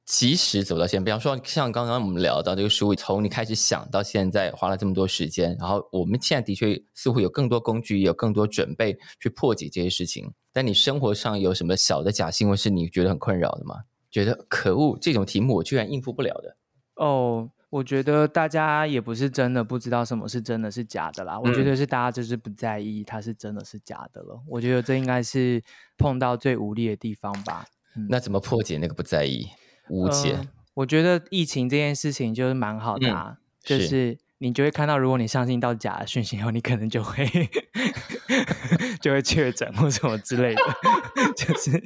即使走到现在，比方说像刚刚我们聊到这个书，从你开始想到现在花了这么多时间，然后我们现在的确似乎有更多工具，有更多准备去破解这些事情。但你生活上有什么小的假新闻是你觉得很困扰的吗？觉得可恶，这种题目我居然应付不了的。哦，我觉得大家也不是真的不知道什么是真的是假的啦。我觉得是大家就是不在意它是真的是假的了。我觉得这应该是碰到最无力的地方吧。那怎么破解那个不在意？无解，我觉得疫情这件事情就是蛮好的，啊，就是你就会看到，如果你相信到假的讯息后，你可能就会 就会确诊或什么之类的，就是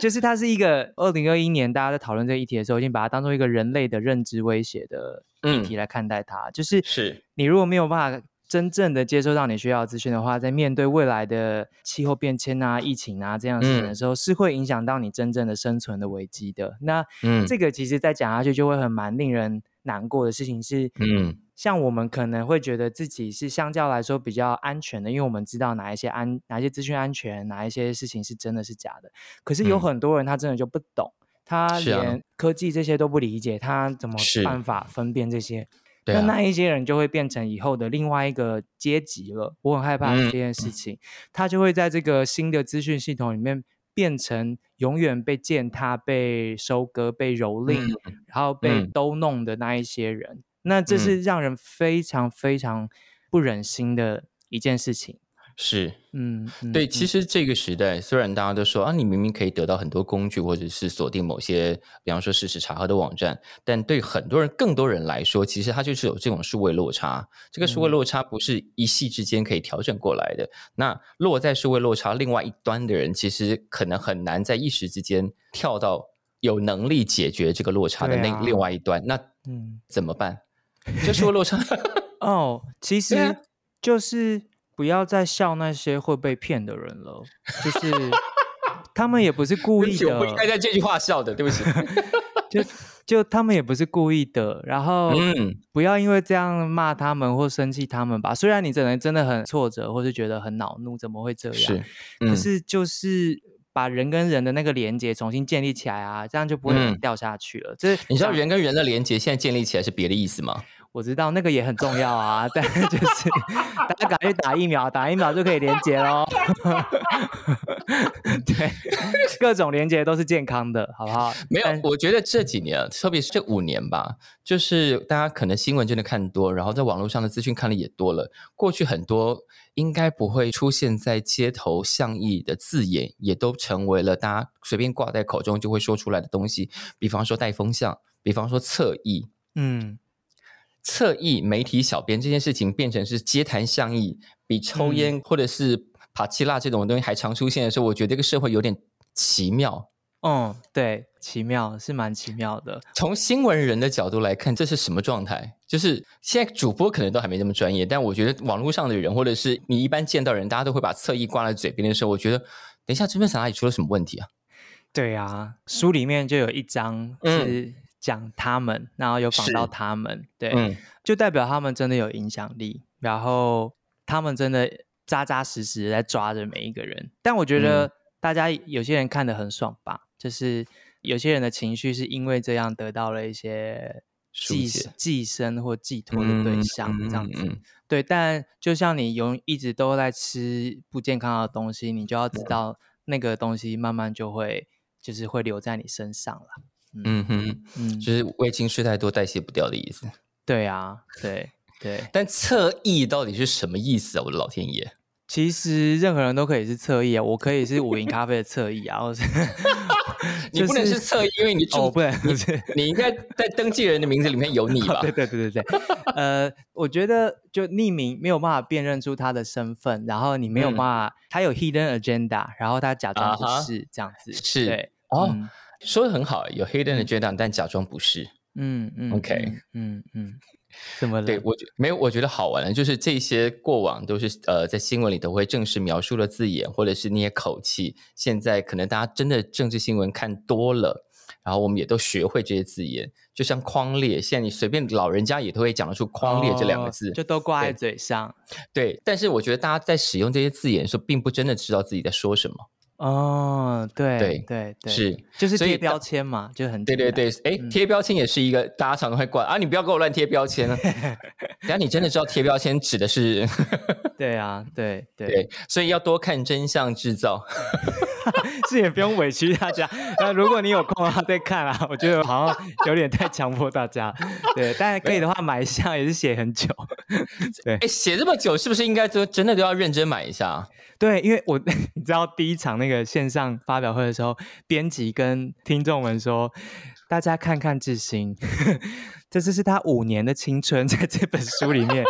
就是它是一个二零二一年大家在讨论这个议题的时候，已经把它当做一个人类的认知威胁的议题来看待它，就是是你如果没有办法。真正的接收到你需要的资讯的话，在面对未来的气候变迁啊、疫情啊这样事情的时候，是会影响到你真正的生存的危机的。那这个其实再讲下去就会很蛮令人难过的事情是，嗯，像我们可能会觉得自己是相较来说比较安全的，因为我们知道哪一些安哪一些资讯安全，哪一些事情是真的是假的。可是有很多人他真的就不懂，他连科技这些都不理解，他怎么办法分辨这些？那那一些人就会变成以后的另外一个阶级了。我很害怕这件事情，他就会在这个新的资讯系统里面变成永远被践踏、被收割、被蹂躏，然后被都弄的那一些人。那这是让人非常非常不忍心的一件事情。是，嗯，对，其实这个时代，虽然大家都说啊，你明明可以得到很多工具，或者是锁定某些，比方说事实查核的网站，但对很多人、更多人来说，其实它就是有这种数位落差。这个数位落差不是一夕之间可以调整过来的。那落在数位落差另外一端的人，其实可能很难在一时之间跳到有能力解决这个落差的那另外一端。那嗯，怎么办？这数位落差 哦，其实就是。不要再笑那些会被骗的人了，就是他们也不是 故意的。我不应该在这句话笑的，对不起。就就他们也不是故意的，然后嗯，不要因为这样骂他们或生气他们吧。虽然你可能真的很挫折，或是觉得很恼怒，怎么会这样？是，可是就是把人跟人的那个连接重新建立起来啊，这样就不会掉下去了。这你知道人跟人的连接现在建立起来是别的意思吗？我知道那个也很重要啊，但就是 大家赶快打疫苗，打疫苗就可以连接喽。对，各种连接都是健康的，好不好？没有，我觉得这几年，特别是这五年吧，就是大家可能新闻真的看多，然后在网络上的资讯看的也多了。过去很多应该不会出现在街头巷议的字眼，也都成为了大家随便挂在口中就会说出来的东西。比方说带风向，比方说侧翼，嗯。侧翼媒体小编这件事情变成是街谈巷议，比抽烟或者是帕奇拉这种东西还常出现的时候，我觉得这个社会有点奇妙。嗯，对，奇妙是蛮奇妙的。从新闻人的角度来看，这是什么状态？就是现在主播可能都还没那么专业，但我觉得网络上的人或者是你一般见到人，大家都会把侧翼挂在嘴边的时候，我觉得等一下这边哪里出了什么问题啊？对啊，书里面就有一章是。讲他们，然后有访到他们，对，就代表他们真的有影响力，然后他们真的扎扎实实在抓着每一个人。但我觉得大家有些人看得很爽吧，就是有些人的情绪是因为这样得到了一些寄寄生或寄托的对象，这样子。对，但就像你永一直都在吃不健康的东西，你就要知道那个东西慢慢就会就是会留在你身上了。嗯哼，嗯，就是味精吃太多代谢不掉的意思。对啊，对对。但侧翼到底是什么意思啊？我的老天爷！其实任何人都可以是侧翼啊，我可以是五零咖啡的侧翼啊。你不能是侧翼，因为你哦，不能，你你应该在登记人的名字里面有你吧？对对对对对。呃，我觉得就匿名没有办法辨认出他的身份，然后你没有办法，他有 hidden agenda，然后他假装不是这样子。是，对，哦，说的很好，有 hidden agenda，但假装不是。嗯嗯，OK，嗯嗯。怎么了？对我觉没有，我觉得好玩的，就是这些过往都是呃，在新闻里头会正式描述的字眼，或者是那些口气。现在可能大家真的政治新闻看多了，然后我们也都学会这些字眼，就像框列，现在你随便老人家也都会讲得出“框列”这两个字，就都挂在嘴上。对，但是我觉得大家在使用这些字眼的时候，并不真的知道自己在说什么。哦，对对对对，是就是贴标签嘛，就很对对对，哎，贴标签也是一个大家常常会挂啊，你不要给我乱贴标签啊。等下你真的知道贴标签指的是？对啊，对 对，所以要多看真相制造。是也不用委屈大家，那如果你有空的话再看啊，我觉得好像有点太强迫大家。对，但可以的话买一下也是写很久。对，哎，写这么久是不是应该就真的都要认真买一下？对，因为我 你知道第一场那个线上发表会的时候，编辑跟听众们说，大家看看志兴，这次是他五年的青春，在这本书里面，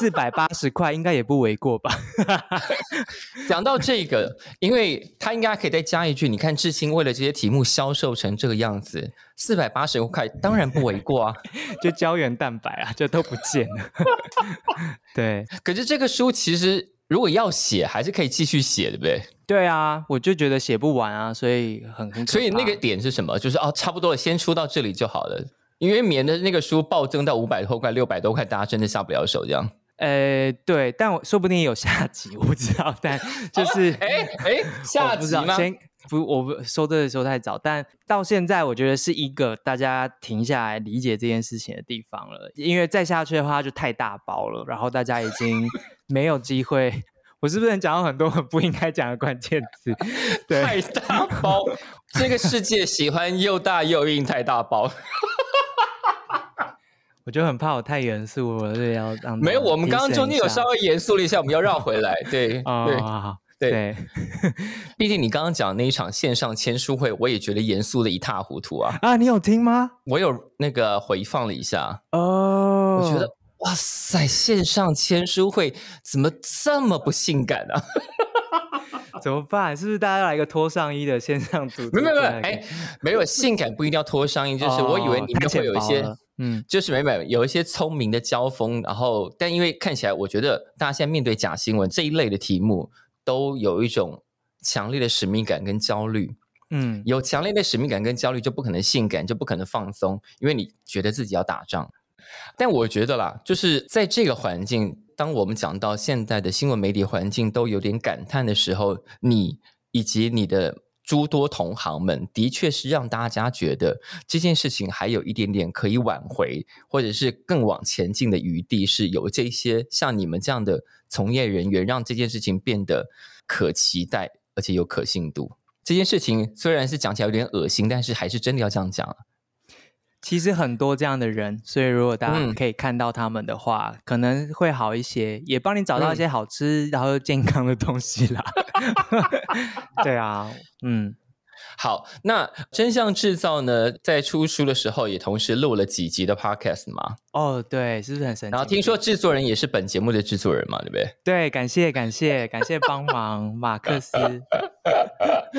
四百八十块应该也不为过吧？讲到这个，因为他应该可以再加一句，你看志兴为了这些题目销售成这个样子，四百八十块当然不为过啊，就胶原蛋白啊，就都不见了。对，可是这个书其实。如果要写，还是可以继续写，对不对？对啊，我就觉得写不完啊，所以很很。所以那个点是什么？就是哦，差不多了，先出到这里就好了，因为免的那个书暴增到五百多块、六百多块，大家真的下不了手这样。呃，对，但我说不定有下集，我不知道。但就是 哎哎，下集吗？先不，我不说这个时候太早，但到现在我觉得是一个大家停下来理解这件事情的地方了，因为再下去的话就太大包了，然后大家已经。没有机会，我是不是能讲到很多很不应该讲的关键词？太大包，这个世界喜欢又大又硬太大包。我就很怕我太严肃了，对，要让没有。我们刚刚中间有稍微严肃了一下，我们要绕回来。对，对，对。毕竟你刚刚讲那一场线上签书会，我也觉得严肃的一塌糊涂啊！啊，你有听吗？我有那个回放了一下。哦，我觉得。哇塞！线上签书会怎么这么不性感呢？怎么办？是不是大家要来一个脱上衣的线上组？没有没有，哎，没有性感不一定要脱上衣，就是我以为里面会有一些，嗯，就是没没有一些聪明的交锋，然后但因为看起来，我觉得大家现在面对假新闻这一类的题目，都有一种强烈的使命感跟焦虑。嗯，有强烈的使命感跟焦虑，就不可能性感，就不可能放松，因为你觉得自己要打仗。但我觉得啦，就是在这个环境，当我们讲到现在的新闻媒体环境都有点感叹的时候，你以及你的诸多同行们，的确是让大家觉得这件事情还有一点点可以挽回，或者是更往前进的余地，是有这些像你们这样的从业人员，让这件事情变得可期待，而且有可信度。这件事情虽然是讲起来有点恶心，但是还是真的要这样讲。其实很多这样的人，所以如果大家可以看到他们的话，可能会好一些，也帮你找到一些好吃然后健康的东西啦。对啊，嗯。好，那真相制造呢，在出书的时候也同时录了几集的 podcast 吗？哦，对，是不是很神奇？然后听说制作人也是本节目的制作人嘛，对不对？对，感谢感谢感谢帮忙，马克思。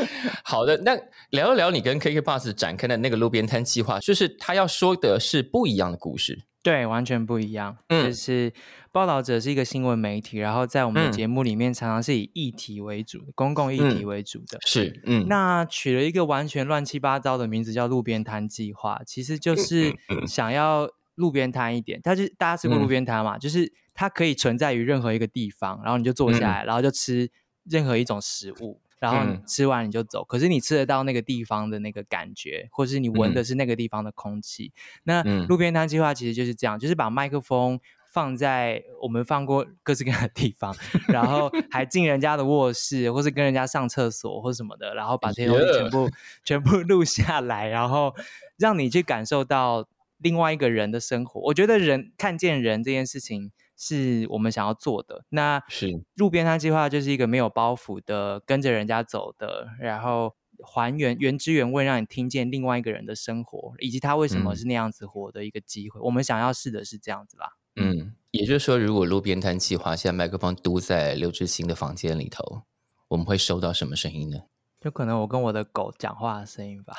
好的，那聊一聊你跟 KK Bus 展开的那个路边摊计划，就是他要说的是不一样的故事。对，完全不一样。嗯，就是报道者是一个新闻媒体，然后在我们的节目里面常常是以议题为主，公共议题为主的。是，嗯，那取了一个完全乱七八糟的名字叫“路边摊计划”，其实就是想要路边摊一点。他就大家吃过路边摊嘛，就是它可以存在于任何一个地方，然后你就坐下来，然后就吃任何一种食物。然后吃完你就走，可是你吃得到那个地方的那个感觉，或是你闻的是那个地方的空气。那路边摊计划其实就是这样，就是把麦克风放在我们放过各式各样的地方，然后还进人家的卧室，或是跟人家上厕所或什么的，然后把这些东西全部全部录下来，然后让你去感受到另外一个人的生活。我觉得人看见人这件事情是我们想要做的。那是路边摊计划就是一个没有包袱的，跟着人家走的，然后还原原汁原味，让你听见另外一个人的生活，以及他为什么是那样子活的一个机会。我们想要试的是这样子啦。嗯，也就是说，如果路边摊计划现在麦克风嘟在刘志兴的房间里头，我们会收到什么声音呢？就可能我跟我的狗讲话的声音吧。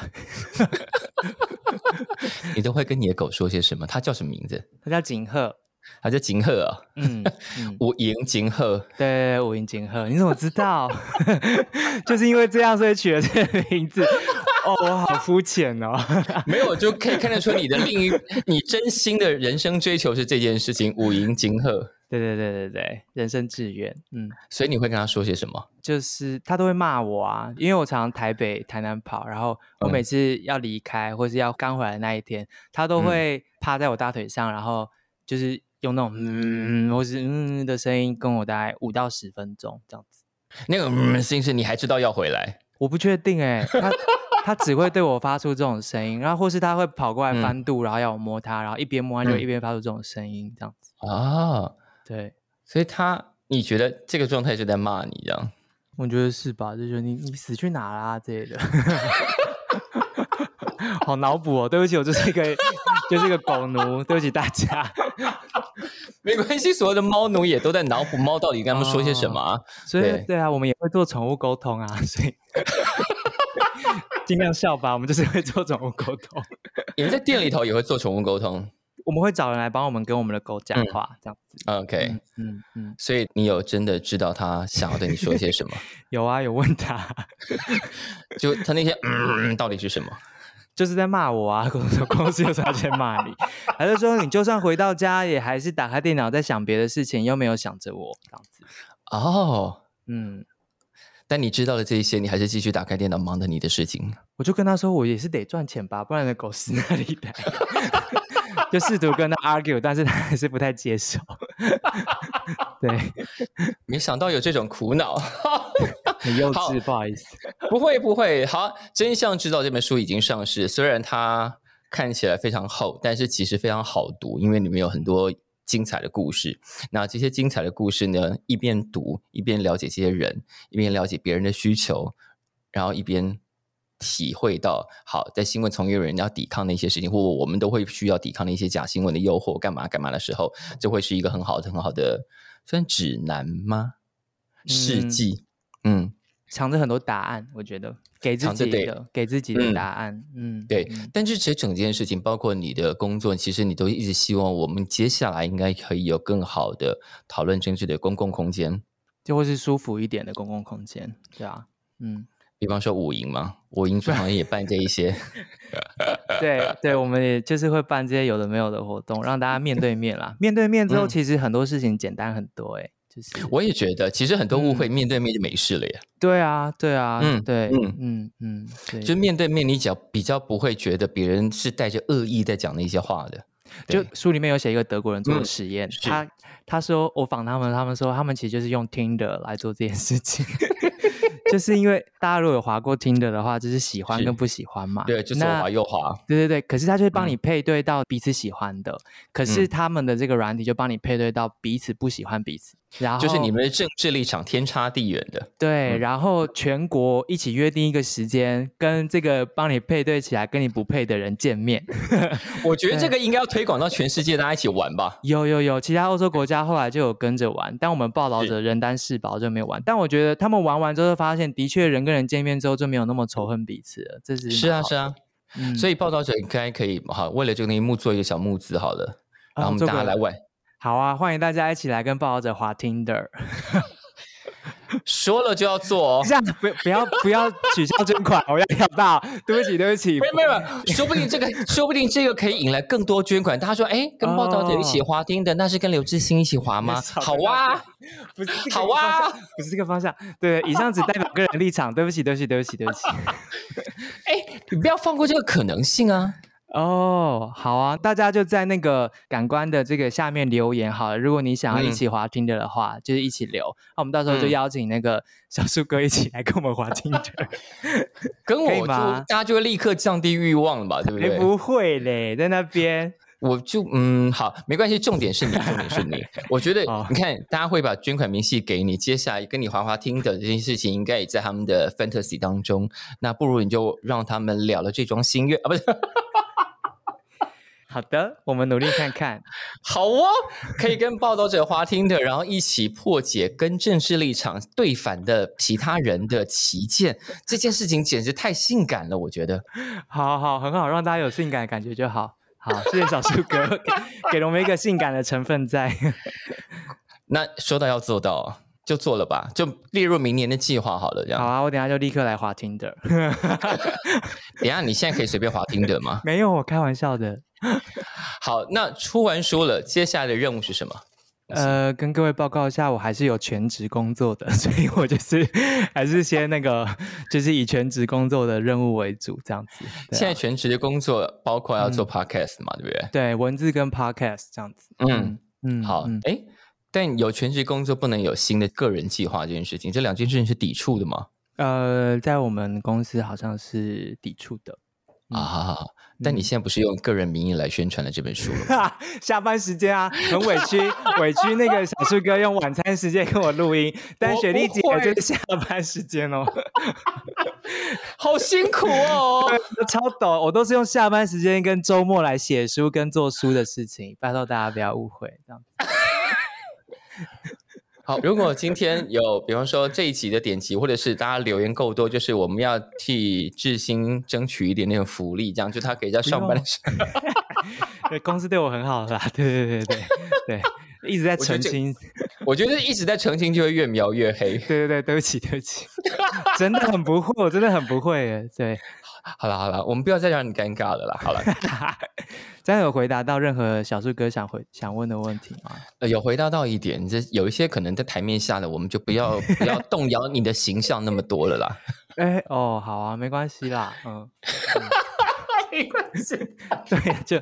你都会跟你的狗说些什么？它叫什么名字？它叫锦鹤。它叫锦鹤啊。嗯，五营金鹤。对，五营金鹤。你怎么知道？就是因为这样，所以取了这个名字。哦，我好肤浅哦。没有，就可以看得出你的另一，你真心的人生追求是这件事情。五营金鹤。对对对对对，人生志愿。嗯，所以你会跟他说些什么？就是他都会骂我啊，因为我常常台北、台南跑，然后我每次要离开或是要刚回来那一天，他都会趴在我大腿上，然后就是用那种嗯或是嗯的声音跟我大概五到十分钟这样子。那个嗯声音是你还知道要回来？我不确定哎，他他只会对我发出这种声音，然后或是他会跑过来翻肚，然后要我摸他，然后一边摸他就一边发出这种声音这样子啊。对，所以他你觉得这个状态就在骂你这样？我觉得是吧？就觉得你你死去哪啦之类的，好脑补哦。对不起，我就是一个 就是一个狗奴，对不起大家。没关系，所有的猫奴也都在脑补猫到底跟他们说些什么。所以对啊，我们也会做宠物沟通啊，所以 尽量笑吧。我们就是会做宠物沟通。你们在店里头也会做宠物沟通？我们会找人来帮我们跟我们的狗讲话，这样子。OK，嗯嗯，所以你有真的知道他想要对你说些什么？有啊，有问他，就他那些嗯到底是什么？就是在骂我啊！公司公司有啥在骂你？还是说你就算回到家，也还是打开电脑在想别的事情，又没有想着我这样子？哦，嗯。但你知道了这一些，你还是继续打开电脑忙着你的事情。我就跟他说，我也是得赚钱吧，不然的狗死哪里来？就试图跟他 argue，但是他还是不太接受。对，没想到有这种苦恼，很幼稚，不好意思。不会不会，好，真相知道这本书已经上市，虽然它看起来非常厚，但是其实非常好读，因为里面有很多精彩的故事。那这些精彩的故事呢，一边读一边了解这些人，一边了解别人的需求，然后一边。体会到好，在新闻从业人要抵抗的一些事情，或我们都会需要抵抗的一些假新闻的诱惑，干嘛干嘛的时候，就会是一个很好的、很好的算指南吗？事迹，嗯，藏着很多答案，我觉得给自己的给自己的答案，嗯，对。但是其实整件事情，包括你的工作，其实你都一直希望我们接下来应该可以有更好的讨论政治的公共空间，就会是舒服一点的公共空间，对啊，嗯。比方说五营嘛，五营最好像也办这一些。对对，我们也就是会办这些有的没有的活动，让大家面对面啦。面对面之后，其实很多事情简单很多。哎，就是我也觉得，其实很多误会面对面就没事了呀。对啊，对啊，嗯，对，嗯嗯嗯，就面对面，你讲比较不会觉得别人是带着恶意在讲那些话的。就书里面有写一个德国人做的实验，他他说我访他们，他们说他们其实就是用听的来做这件事情。就是因为大家如果有滑过听的的话，就是喜欢跟不喜欢嘛。对，就是左滑右滑。对对对，可是他就会帮你配对到彼此喜欢的，可是他们的这个软体就帮你配对到彼此不喜欢彼此。然后就是你们的政治立场天差地远的。对，然后全国一起约定一个时间，跟这个帮你配对起来跟你不配的人见面。我觉得这个应该要推广到全世界，大家一起玩吧。有有有，其他欧洲国家后来就有跟着玩，但我们报道者人单势薄就没有玩。但我觉得他们玩完之后发现，的确人跟人见面之后就没有那么仇恨彼此了。这是是啊是啊，所以报道者应该可以好，为了这个题目做一个小募资好了，然后我们大家来玩。好啊，欢迎大家一起来跟报道者滑 Tinder。说了就要做哦，这样不不要不要取消捐款，我要要到。对不起对不起，没有没有，说不定这个 说不定这个可以引来更多捐款。他说：“哎，跟报道者一起滑 Tinder，那是跟刘志兴一起滑吗？” 好啊，不是好啊，不是这个方向。对，以上只代表个人立场。对不起对不起对不起对不起。哎，你不要放过这个可能性啊。哦，好啊，大家就在那个感官的这个下面留言好了。如果你想要一起滑听的的话，就是一起留。那我们到时候就邀请那个 小树哥一起来跟我们滑听的，跟我吗？大家就会立刻降低欲望了吧？对不对？不会嘞，在那边我就嗯好，没关系，重点是你，重点是你。我觉得你看，大家会把捐款明细给你，接下来跟你滑滑听的这件事情，应该也在他们的 fantasy 当中。那不如你就让他们了了这桩心愿啊，不是。好的，我们努力看看。好哦，可以跟报道者花听的，然后一起破解跟政治立场对反的其他人的旗舰，这件事情简直太性感了，我觉得。好好，很好，让大家有性感的感觉就好。好，谢谢小树哥，给了我们一个性感的成分在。那说到要做到。就做了吧，就列入明年的计划好了。这样好啊，我等下就立刻来滑听的。等下你现在可以随便滑听的吗？没有，我开玩笑的。好，那出完书了，接下来的任务是什么？呃，跟各位报告一下，我还是有全职工作的，所以我就是还是先那个，就是以全职工作的任务为主，这样子。现在全职的工作包括要做 podcast 嘛，对不对？对，文字跟 podcast 这样子。嗯嗯，好，哎。但有全职工作不能有新的个人计划这件事情，这两件事情是抵触的吗？呃，在我们公司好像是抵触的啊。但你现在不是用个人名义来宣传了这本书了？下班时间啊，很委屈，委屈那个小树哥用晚餐时间跟我录音，但雪莉姐就是下班时间哦，好辛苦哦，超抖，我都是用下班时间跟周末来写书跟做书的事情，拜托大家不要误会这样子。好，如果今天有，比方说这一集的点击，或者是大家留言够多，就是我们要替志兴争取一点那种福利，这样就他可以在上班的时候。对，公司对我很好啦，对对对对对，一直在澄清。我觉得一直在澄清，就会越描越黑。对对对，对不起对不起，真的很不会，我真的很不会耶。对。好了好了，我们不要再让你尴尬了啦。好了，有回答到任何小树哥想回想问的问题吗？呃，有回答到一点，这有一些可能在台面下的，我们就不要 不要动摇你的形象那么多了啦。哎哦，好啊，没关系啦，嗯，没关系，对，就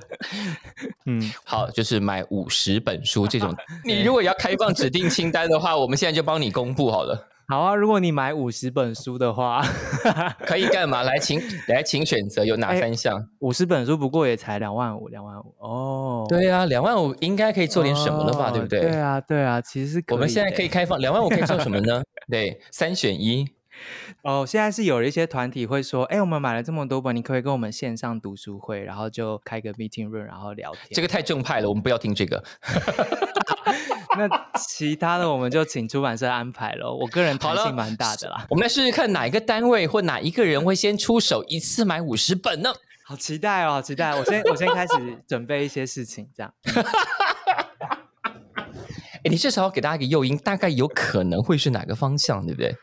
嗯，好，就是买五十本书这种，你如果要开放指定清单的话，我们现在就帮你公布好了。好啊，如果你买五十本书的话，可以干嘛？来，请来，请选择有哪三项？五十本书不过也才两万五，两万五哦。对啊，两万五应该可以做点什么了吧？对不对？对啊，对啊，其实我们现在可以开放两万五可以做什么呢？对，三选一。哦，现在是有一些团体会说，哎，我们买了这么多本，你可不可以跟我们线上读书会，然后就开个 meeting room，然后聊天。这个太正派了，我们不要听这个。那其他的我们就请出版社安排了。我个人弹性蛮大的啦。我们来试试看哪一个单位或哪一个人会先出手一次买五十本呢？好期待哦，好期待！我先我先开始准备一些事情，这样。哎，你至少要给大家一个诱因，大概有可能会是哪个方向，对不对？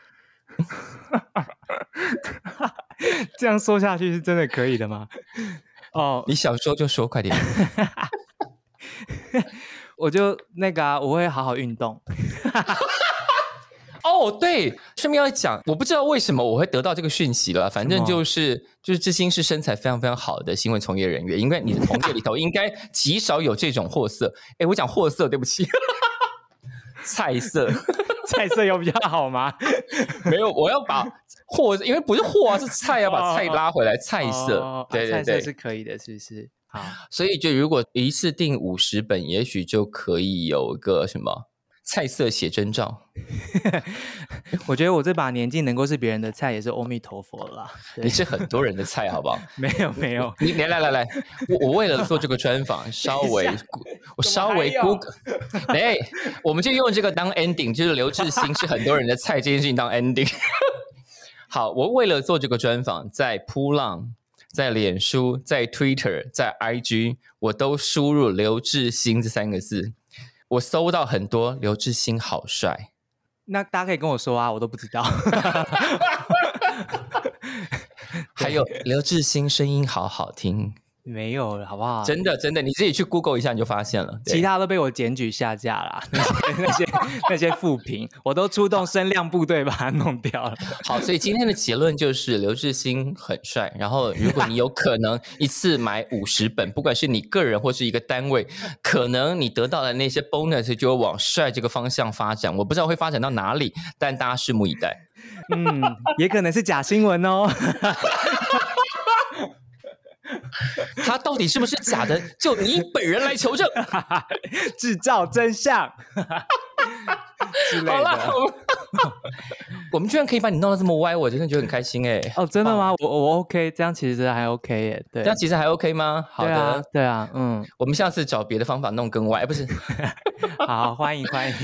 这样说下去是真的可以的吗？哦，你想说就说，快点。我就那个啊，我会好好运动。哦，对，顺便要讲，我不知道为什么我会得到这个讯息了。反正就是，就是志兴是身材非常非常好的新闻从业人员，因为你的同业里头应该极少有这种货色。哎，我讲货色，对不起，菜色，菜色有比较好吗？没有，我要把货，因为不是货啊，是菜，要把菜拉回来，菜色，对对对，是可以的，是不是？所以就如果一次订五十本，也许就可以有个什么菜色写真照。我觉得我这把年纪能够是别人的菜，也是阿弥陀佛了。你是很多人的菜，好不好？没 有没有，你来来来来，我我为了做这个专访，稍微我稍微 Google，哎，我们就用这个当 ending，就是刘志兴是很多人的菜这件事情当 ending。好，我为了做这个专访，在扑浪。在脸书、在 Twitter、在 IG，我都输入刘志兴这三个字，我搜到很多刘志兴好帅。那大家可以跟我说啊，我都不知道。还有刘志兴声音好好听。没有了，好不好？真的，真的，你自己去 Google 一下，你就发现了。其他都被我检举下架了，那些 那些那些负评，我都出动声量部队把它弄掉了。好，所以今天的结论就是刘志新很帅。然后，如果你有可能一次买五十本，不管是你个人或是一个单位，可能你得到的那些 bonus 就往帅这个方向发展。我不知道会发展到哪里，但大家拭目以待。嗯，也可能是假新闻哦。他到底是不是假的？就你本人来求证，制造真相。好了，我们居然可以把你弄得这么歪，我真的觉得很开心哎。哦，真的吗？我我 OK，这样其实还 OK 耶。对，这样其实还 OK 吗？好的，对啊，嗯，我们下次找别的方法弄更歪，不是？好，欢迎欢迎，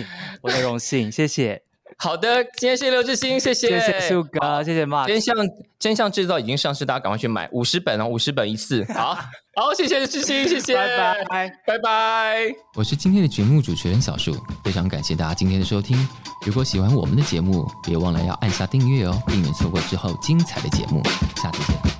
我的荣幸，谢谢。好的，今天谢谢刘志兴，谢谢，谢谢树哥，谢谢 Mark。真相真相制造已经上市，大家赶快去买五十本哦，五十本一次。好 好，谢谢志兴，谢谢，拜拜，拜拜。我是今天的节目主持人小树，非常感谢大家今天的收听。如果喜欢我们的节目，别忘了要按下订阅哦，避免错过之后精彩的节目。下次见。